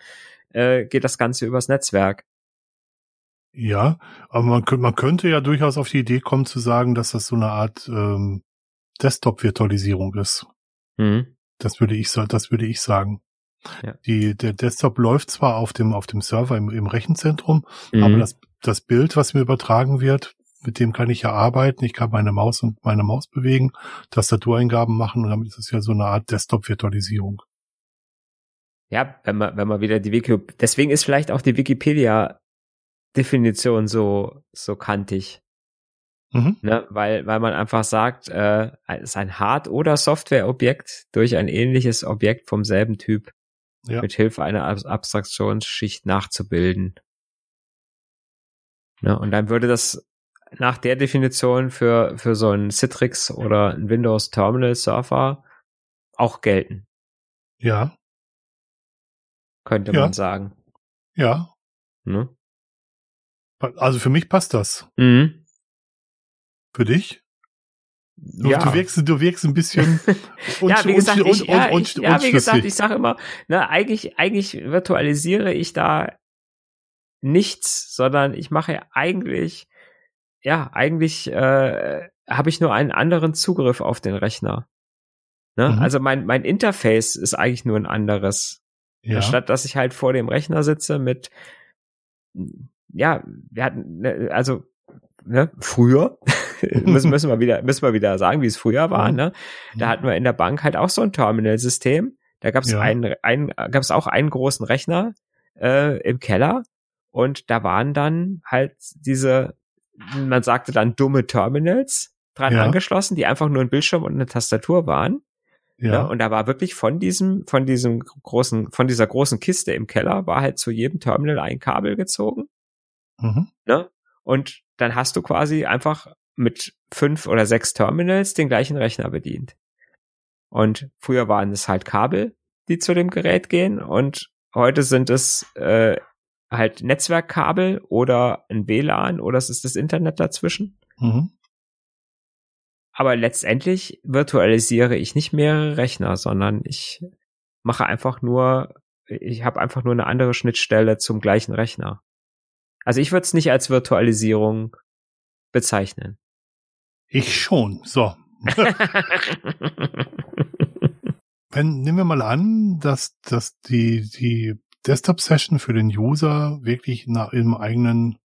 äh, geht das Ganze übers Netzwerk. Ja, aber man, man könnte ja durchaus auf die Idee kommen zu sagen, dass das so eine Art ähm, Desktop-Virtualisierung ist. Mhm. Das würde ich das würde ich sagen. Ja. Die, der Desktop läuft zwar auf dem, auf dem Server im, im Rechenzentrum, mhm. aber das, das Bild, was mir übertragen wird, mit dem kann ich ja arbeiten. Ich kann meine Maus und meine Maus bewegen, Tastatureingaben machen und damit ist es ja so eine Art Desktop-Virtualisierung. Ja, wenn man, wenn man wieder die Wiki, deswegen ist vielleicht auch die Wikipedia Definition so, so kantig. Mhm. Ne, weil, weil man einfach sagt, äh, es ist ein Hard- oder Softwareobjekt durch ein ähnliches Objekt vom selben Typ ja. mit Hilfe einer Abstraktionsschicht nachzubilden. Ne, und dann würde das nach der Definition für, für so ein Citrix oder ein Windows Terminal Server auch gelten. Ja. Könnte ja. man sagen. Ja. Ne? Also für mich passt das. Mhm. Für dich? Du, ja. du wirkst, du wirkst ein bisschen ja, wie gesagt, ich, ja, ich, ja, wie gesagt, ich sage immer, ne, eigentlich, eigentlich virtualisiere ich da nichts, sondern ich mache eigentlich, ja, eigentlich äh, habe ich nur einen anderen Zugriff auf den Rechner. Ne? Mhm. Also mein, mein Interface ist eigentlich nur ein anderes. Ja. Statt dass ich halt vor dem Rechner sitze mit ja, wir hatten, ne, also ne, früher, müssen, müssen wir wieder, müssen wir wieder sagen, wie es früher war, ne? Da hatten wir in der Bank halt auch so ein Terminal-System. Da gab es ja. einen, einen, gab es auch einen großen Rechner äh, im Keller und da waren dann halt diese, man sagte dann dumme Terminals dran ja. angeschlossen, die einfach nur ein Bildschirm und eine Tastatur waren. Ja. ja. Und da war wirklich von diesem, von diesem großen, von dieser großen Kiste im Keller war halt zu jedem Terminal ein Kabel gezogen. Mhm. Ne? Und dann hast du quasi einfach mit fünf oder sechs Terminals den gleichen Rechner bedient. Und früher waren es halt Kabel, die zu dem Gerät gehen und heute sind es äh, halt Netzwerkkabel oder ein WLAN oder es ist das Internet dazwischen. Mhm. Aber letztendlich virtualisiere ich nicht mehrere Rechner, sondern ich mache einfach nur, ich habe einfach nur eine andere Schnittstelle zum gleichen Rechner. Also ich würde es nicht als Virtualisierung bezeichnen. Ich schon. So. Wenn, nehmen wir mal an, dass, dass die, die Desktop-Session für den User wirklich nach, im eigenen,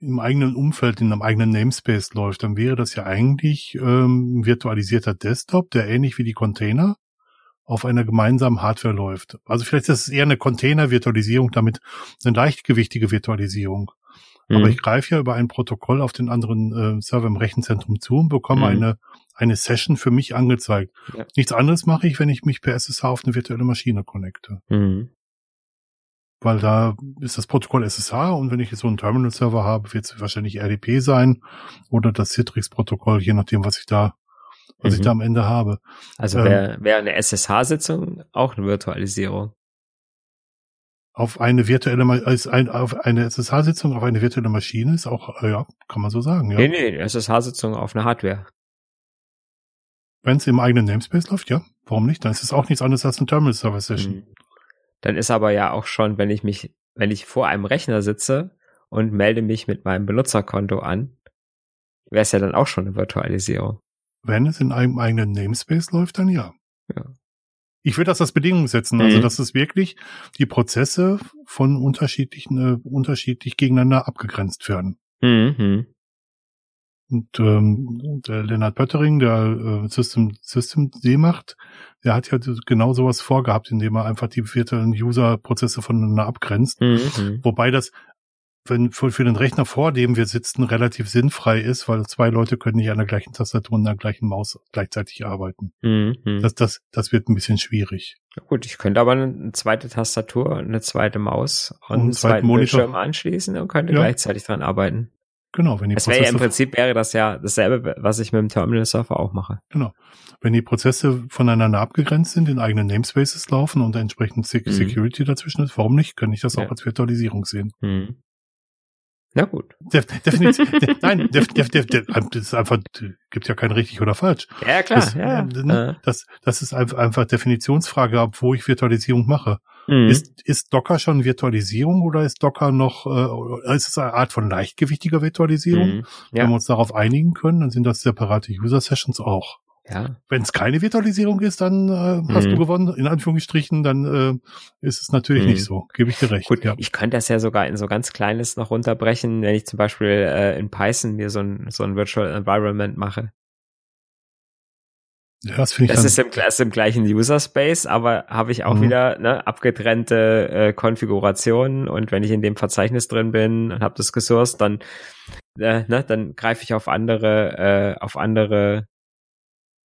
im eigenen Umfeld, in einem eigenen Namespace läuft, dann wäre das ja eigentlich ähm, ein virtualisierter Desktop, der ähnlich wie die Container auf einer gemeinsamen Hardware läuft. Also vielleicht ist es eher eine Container-Virtualisierung, damit eine leichtgewichtige Virtualisierung. Mhm. Aber ich greife ja über ein Protokoll auf den anderen äh, Server im Rechenzentrum zu und bekomme mhm. eine, eine Session für mich angezeigt. Ja. Nichts anderes mache ich, wenn ich mich per SSH auf eine virtuelle Maschine connecte. Mhm. Weil da ist das Protokoll SSH und wenn ich jetzt so einen Terminal-Server habe, wird es wahrscheinlich RDP sein oder das Citrix-Protokoll, je nachdem, was ich da was mhm. ich da am Ende habe. Also wäre wär eine SSH-Sitzung auch eine Virtualisierung? Auf eine virtuelle, als ein, auf eine SSH-Sitzung auf eine virtuelle Maschine ist auch, äh, ja, kann man so sagen, ja. Nee, nee, SSH-Sitzung auf eine Hardware. Wenn es im eigenen Namespace läuft, ja. Warum nicht? Dann ist es auch nichts anderes als eine Terminal-Server-Session. Mhm. Dann ist aber ja auch schon, wenn ich mich, wenn ich vor einem Rechner sitze und melde mich mit meinem Benutzerkonto an, wäre es ja dann auch schon eine Virtualisierung. Wenn es in einem eigenen Namespace läuft, dann ja. ja. Ich würde das als Bedingung setzen, also mhm. dass es wirklich die Prozesse von unterschiedlichen, äh, unterschiedlich gegeneinander abgegrenzt werden. Mhm. Und ähm, der Lennart Pöttering, der äh, System, System D macht, der hat ja genau sowas vorgehabt, indem er einfach die virtuellen User-Prozesse voneinander abgrenzt. Mhm. Wobei das wenn für, für den Rechner, vor dem wir sitzen, relativ sinnfrei ist, weil zwei Leute können nicht an der gleichen Tastatur und an der gleichen Maus gleichzeitig arbeiten. Mhm. Das, das, das wird ein bisschen schwierig. gut, ich könnte aber eine zweite Tastatur, eine zweite Maus und, und einen zweiten Monitor. Bildschirm anschließen und könnte ja. gleichzeitig dran arbeiten. Genau, wenn die das wäre ja im Prinzip wäre das ja dasselbe, was ich mit dem Terminal Server auch mache. Genau. Wenn die Prozesse voneinander abgegrenzt sind, in eigenen Namespaces laufen und entsprechend mhm. Security mhm. dazwischen ist, warum nicht? Könnte ich das ja. auch als Virtualisierung sehen. Mhm. Na gut. Def, definitiv, de, nein, def, def, def, def, das ist einfach, gibt ja kein richtig oder falsch. Ja, klar. Das, ja, ne, das, das ist einfach, einfach Definitionsfrage, ab wo ich Virtualisierung mache. Mhm. Ist, ist Docker schon Virtualisierung oder ist Docker noch, äh, ist es eine Art von leichtgewichtiger Virtualisierung? Mhm. Ja. Wenn wir uns darauf einigen können, dann sind das separate User Sessions auch. Ja. Wenn es keine Virtualisierung ist, dann äh, hast mhm. du gewonnen, in Anführungsstrichen, dann äh, ist es natürlich mhm. nicht so. Gebe ich dir recht. Gut, ja. ich könnte das ja sogar in so ganz Kleines noch runterbrechen, wenn ich zum Beispiel äh, in Python mir so ein, so ein Virtual Environment mache. Ja, das finde ich das ist im, das ist im gleichen User Space, aber habe ich auch mhm. wieder ne, abgetrennte äh, Konfigurationen und wenn ich in dem Verzeichnis drin bin und habe das gesourced, dann äh, ne, dann greife ich auf andere äh, auf andere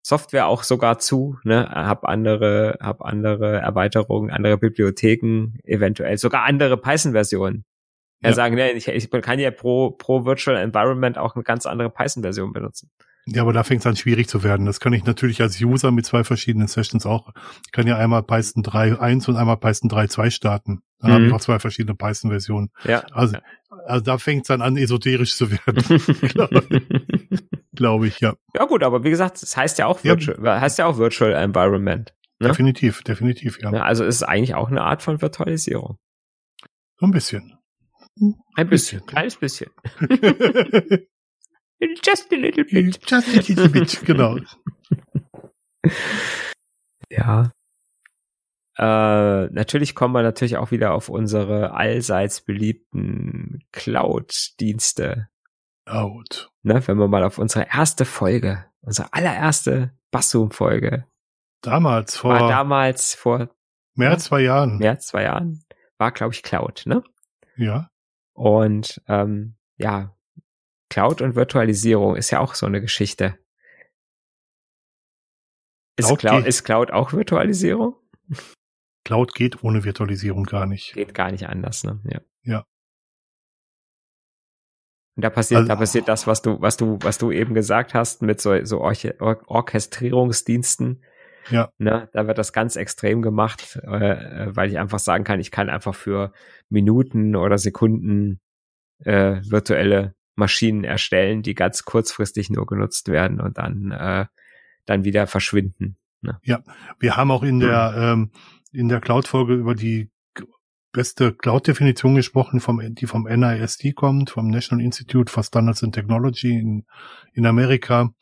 Software auch sogar zu, ne, hab andere, hab andere Erweiterungen, andere Bibliotheken, eventuell sogar andere Python-Versionen. Ja, ja, sagen, ne, ich, ich kann ja pro, pro Virtual Environment auch eine ganz andere Python-Version benutzen. Ja, aber da fängt es an schwierig zu werden. Das kann ich natürlich als User mit zwei verschiedenen Sessions auch. Ich kann ja einmal Python 3.1 und einmal Python 3.2 starten. Dann mhm. habe ich auch zwei verschiedene Python-Versionen. Ja. Also, also da fängt es dann an, esoterisch zu werden. Glaube ich, ja. Ja gut, aber wie gesagt, es heißt ja auch Virtual, ja. heißt ja auch Virtual Environment. Ne? Definitiv, definitiv, ja. ja. Also es ist eigentlich auch eine Art von Virtualisierung. So ein bisschen. Ein bisschen, kleines bisschen. Just a little bit. Just a little bit, genau. Ja. Äh, natürlich kommen wir natürlich auch wieder auf unsere allseits beliebten Cloud-Dienste. Cloud. Ne, wenn wir mal auf unsere erste Folge, unsere allererste Bassum-Folge. Damals vor. War damals vor. Mehr als zwei Jahren. Mehr als zwei Jahren. War, glaube ich, Cloud, ne? Ja. Und ähm, ja, Cloud und Virtualisierung ist ja auch so eine Geschichte. Ist Cloud, Cloud, ist Cloud auch Virtualisierung? Cloud geht ohne Virtualisierung gar nicht. Geht gar nicht anders, ne? Ja. Ja. Und da passiert, also, da passiert das, was du, was du, was du eben gesagt hast, mit so, so Or Orchestrierungsdiensten. Ja. Ne, da wird das ganz extrem gemacht, äh, weil ich einfach sagen kann, ich kann einfach für Minuten oder Sekunden äh, virtuelle Maschinen erstellen, die ganz kurzfristig nur genutzt werden und dann, äh, dann wieder verschwinden. Ne? Ja, wir haben auch in der, ähm, in der Cloud-Folge über die beste Cloud-Definition gesprochen, vom, die vom NIST kommt, vom National Institute for Standards and Technology in, in Amerika,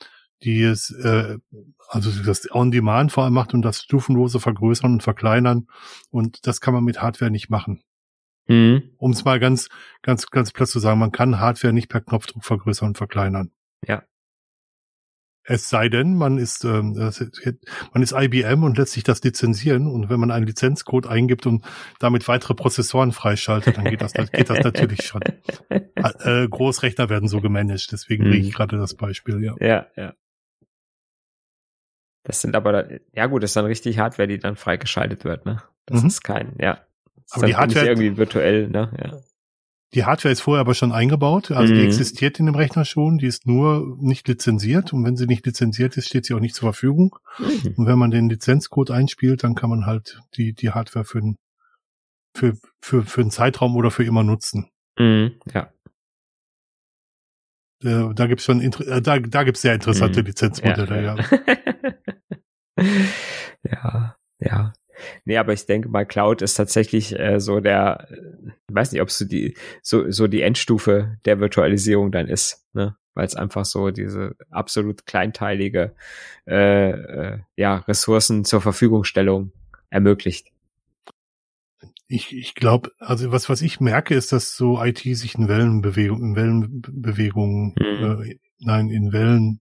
die es, äh, also das On-Demand vor allem macht und das stufenlose Vergrößern und Verkleinern. Und das kann man mit Hardware nicht machen. Mhm. Um es mal ganz, ganz, ganz platt zu sagen, man kann Hardware nicht per Knopfdruck vergrößern und verkleinern. Ja. Es sei denn, man ist, ähm, man ist IBM und lässt sich das lizenzieren und wenn man einen Lizenzcode eingibt und damit weitere Prozessoren freischaltet, dann geht das, geht das natürlich schon. Äh, Großrechner werden so gemanagt, deswegen mhm. bringe ich gerade das Beispiel, ja. Ja, ja. Das sind aber, ja gut, das ist dann richtig Hardware, die dann freigeschaltet wird, ne? Das mhm. ist kein, ja. Aber die Hardware irgendwie virtuell, ne? Ja. Die Hardware ist vorher aber schon eingebaut, also Mhm. die existiert in dem Rechner schon, die ist nur nicht lizenziert und wenn sie nicht lizenziert ist, steht sie auch nicht zur Verfügung. Mhm. Und wenn man den Lizenzcode einspielt, dann kann man halt die, die Hardware für, einen- für, für, für einen Zeitraum oder für immer nutzen. Mhm. Ja. Äh, da gibt's schon, äh, da, da gibt's sehr interessante Mhm. Lizenzmodelle, ja. ja, ja. Nee, aber ich denke mal, Cloud ist tatsächlich äh, so der, äh, ich weiß nicht, ob es so die, so, so die Endstufe der Virtualisierung dann ist, ne? Weil es einfach so diese absolut kleinteilige äh, äh, ja, Ressourcen zur Verfügungstellung ermöglicht. Ich, ich glaube, also was, was ich merke, ist, dass so IT sich in Wellenbewegung, in Wellenbewegungen, Mhm. äh, nein, in Wellen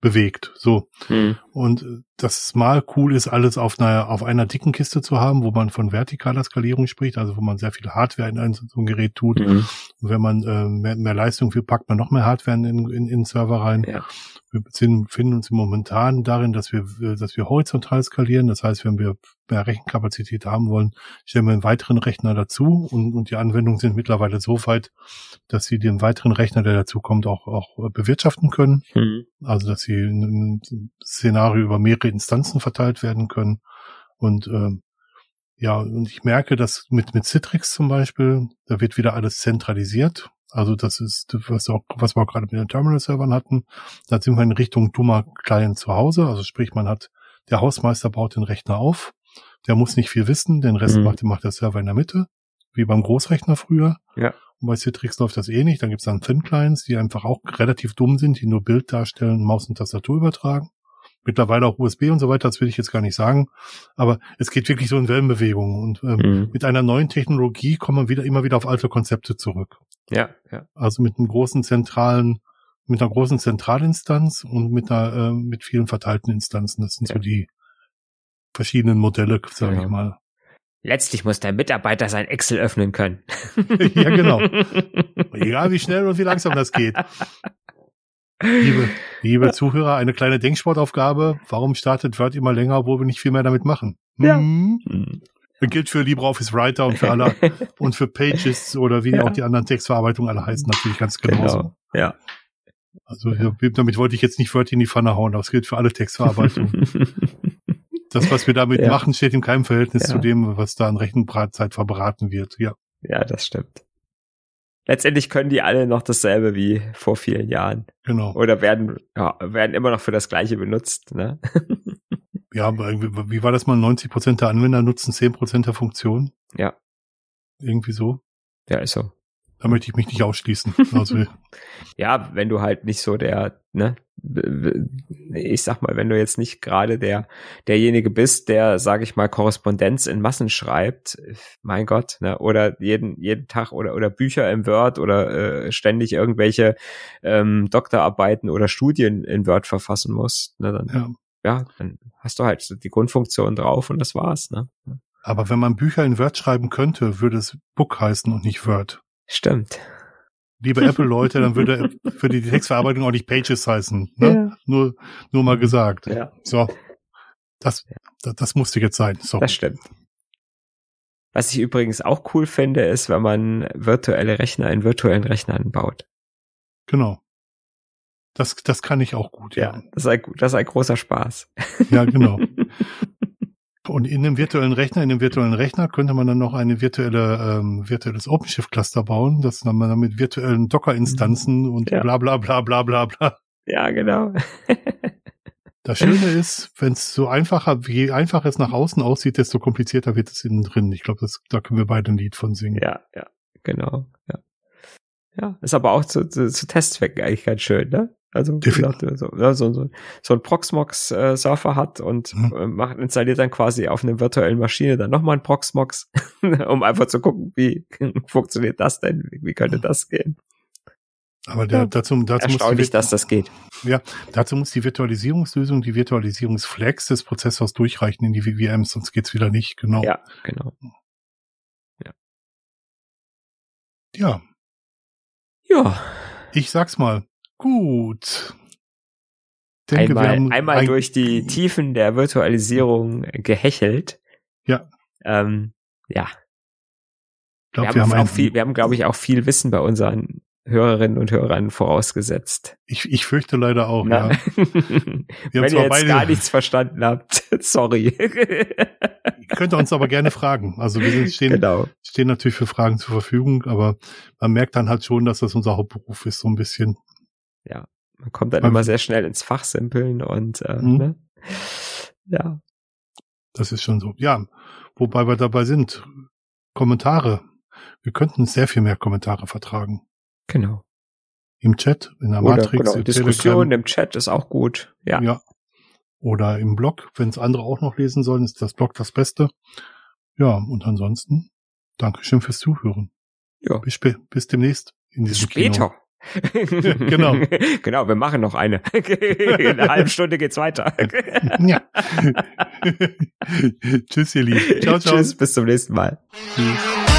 bewegt. So. Hm. Und äh, dass es mal cool ist, alles auf einer, auf einer dicken Kiste zu haben, wo man von vertikaler Skalierung spricht, also wo man sehr viel Hardware in ein, so ein Gerät tut. Mhm. Und wenn man äh, mehr, mehr Leistung will, packt man noch mehr Hardware in, in, in den Server rein. Ja. Wir sind, finden uns momentan darin, dass wir, äh, dass wir horizontal skalieren. Das heißt, wenn wir mehr Rechenkapazität haben wollen, stellen wir einen weiteren Rechner dazu und, und die Anwendungen sind mittlerweile so weit, dass sie den weiteren Rechner, der dazu kommt, auch, auch bewirtschaften können. Hm. Also, dass sie in ein Szenario über mehrere Instanzen verteilt werden können. Und ähm, ja, und ich merke, dass mit, mit Citrix zum Beispiel, da wird wieder alles zentralisiert. Also das ist, was, auch, was wir auch gerade mit den Terminal-Servern hatten. Da sind wir in Richtung dummer Client zu Hause. Also sprich, man hat, der Hausmeister baut den Rechner auf. Der muss nicht viel wissen. Den Rest Mhm. macht, macht der Server in der Mitte. Wie beim Großrechner früher. Ja. Und bei Citrix läuft das eh nicht. Dann gibt's dann Thin-Clients, die einfach auch relativ dumm sind, die nur Bild darstellen, Maus und Tastatur übertragen. Mittlerweile auch USB und so weiter, das will ich jetzt gar nicht sagen. Aber es geht wirklich so in Wellenbewegungen. Und ähm, Hm. mit einer neuen Technologie kommt man wieder immer wieder auf alte Konzepte zurück. Ja, ja. Also mit einem großen zentralen, mit einer großen Zentralinstanz und mit einer, äh, mit vielen verteilten Instanzen. Das sind Ja. so die verschiedenen Modelle, sage Genau. ich mal. Letztlich muss der Mitarbeiter sein Excel öffnen können. Ja, genau. Egal wie schnell und wie langsam das geht. Liebe, liebe Zuhörer, eine kleine Denksportaufgabe. Warum startet Word immer länger, obwohl wir nicht viel mehr damit machen? Ja. Hm? Hm. Gilt für LibreOffice Writer und für alle und für Pages oder wie Ja. auch die anderen Textverarbeitungen alle heißen, natürlich ganz genauso. Genau. Ja. Also damit wollte ich jetzt nicht Word in die Pfanne hauen, aber es gilt für alle Textverarbeitungen. das, was wir damit Ja. machen, steht in keinem Verhältnis Ja. zu dem, was da an Rechenbreitzeit verbraten wird. Ja, ja, das stimmt. Letztendlich können die alle noch dasselbe wie vor vielen Jahren. genau. Oder werden, ja, werden immer noch für das Gleiche benutzt, ne? Ja, wie war das mal? 90 Prozent der Anwender nutzen 10 Prozent der Funktionen. Ja. Irgendwie so. Ja, ist so. Da möchte ich mich nicht ausschließen. Also, Ja, wenn du halt nicht so der, ne, ich sag mal, wenn du jetzt nicht gerade der, derjenige bist, der, sag ich mal, Korrespondenz in Massen schreibt, mein Gott, ne, oder jeden, jeden Tag oder, oder Bücher im Word oder äh, ständig irgendwelche ähm, Doktorarbeiten oder Studien in Word verfassen musst, ne, dann, ja. ja, dann hast du halt so die Grundfunktion drauf und das war's, ne. Aber wenn man Bücher in Word schreiben könnte, würde es Book heißen und nicht Word. Stimmt. Liebe Apple-Leute, dann würde für die Textverarbeitung auch nicht Pages heißen. Ne? Nur, nur mal gesagt. Ja. So. Das, das, das musste jetzt sein. So. Das stimmt. Was ich übrigens auch cool finde, ist, wenn man virtuelle Rechner in virtuellen Rechnern baut. Genau. Das, das kann ich auch gut, ja. Das ist ein, das ist ein großer Spaß. Ja, genau. Und in dem virtuellen Rechner, in dem virtuellen Rechner könnte man dann noch eine virtuelle, ähm, virtuelles OpenShift-Cluster bauen, das man dann mit virtuellen Docker-Instanzen und Ja. bla bla bla bla bla bla. Ja, genau. Das Schöne ist, wenn es so einfacher, je einfacher es nach außen aussieht, desto komplizierter wird es innen drin. Ich glaube, das da können wir beide ein Lied von singen. ja, ja, genau. Ja. Ja, ist aber auch zu, zu, zu Testzwecken eigentlich ganz schön, ne? Also, gesagt, so, ja, so, so, so ein Proxmox-Surfer hat und Mhm. äh, macht, installiert dann quasi auf einer virtuellen Maschine dann nochmal ein Proxmox, um einfach zu gucken, wie funktioniert das denn? Wie, könnte das gehen? Aber der, Ja. dazu, dazu, muss die, dass das geht. dazu muss die Virtualisierungslösung, die Virtualisierungsflex des Prozessors durchreichen in die VVMs, sonst geht's wieder nicht. Genau. Ja, genau. ja, Ja, ich sag's mal. Gut. Denke, wir einmal, haben einmal ein- durch die Tiefen der Virtualisierung gehechelt. Ja. Ähm, ja. glaub, wir, wir, haben haben auch ein, viel, wir haben, glaube ich, auch viel Wissen bei unseren Hörerinnen und Hörern vorausgesetzt. ich, ich fürchte leider auch, Na? ja. Wir haben Wenn ihr jetzt beide, gar nichts verstanden habt, sorry. ihr könnt uns aber gerne fragen. Also wir stehen, genau. stehen natürlich für Fragen zur Verfügung, aber man merkt dann halt schon, dass das unser Hauptberuf ist, so ein bisschen. Man kommt dann Man- immer sehr schnell ins Fachsimpeln und äh, Mhm. ne? ja. Das ist schon so. Ja, wobei wir dabei sind. Kommentare. Wir könnten sehr viel mehr Kommentare vertragen. Genau. Im Chat, in der Oder Matrix, genau, im Diskussion Telegram. im Chat ist auch gut. Ja. Ja. Oder im Blog, wenn es andere auch noch lesen sollen, ist das Blog das Beste. Ja, und ansonsten, Dankeschön fürs Zuhören. Ja. Bis, bis demnächst in Bis diesem später. Genau. genau, wir machen noch eine. In einer halben Stunde geht's weiter. Ja. Tschüss, ihr Lieben. Ciao, ciao. Tschüss, bis zum nächsten Mal. Tschüss.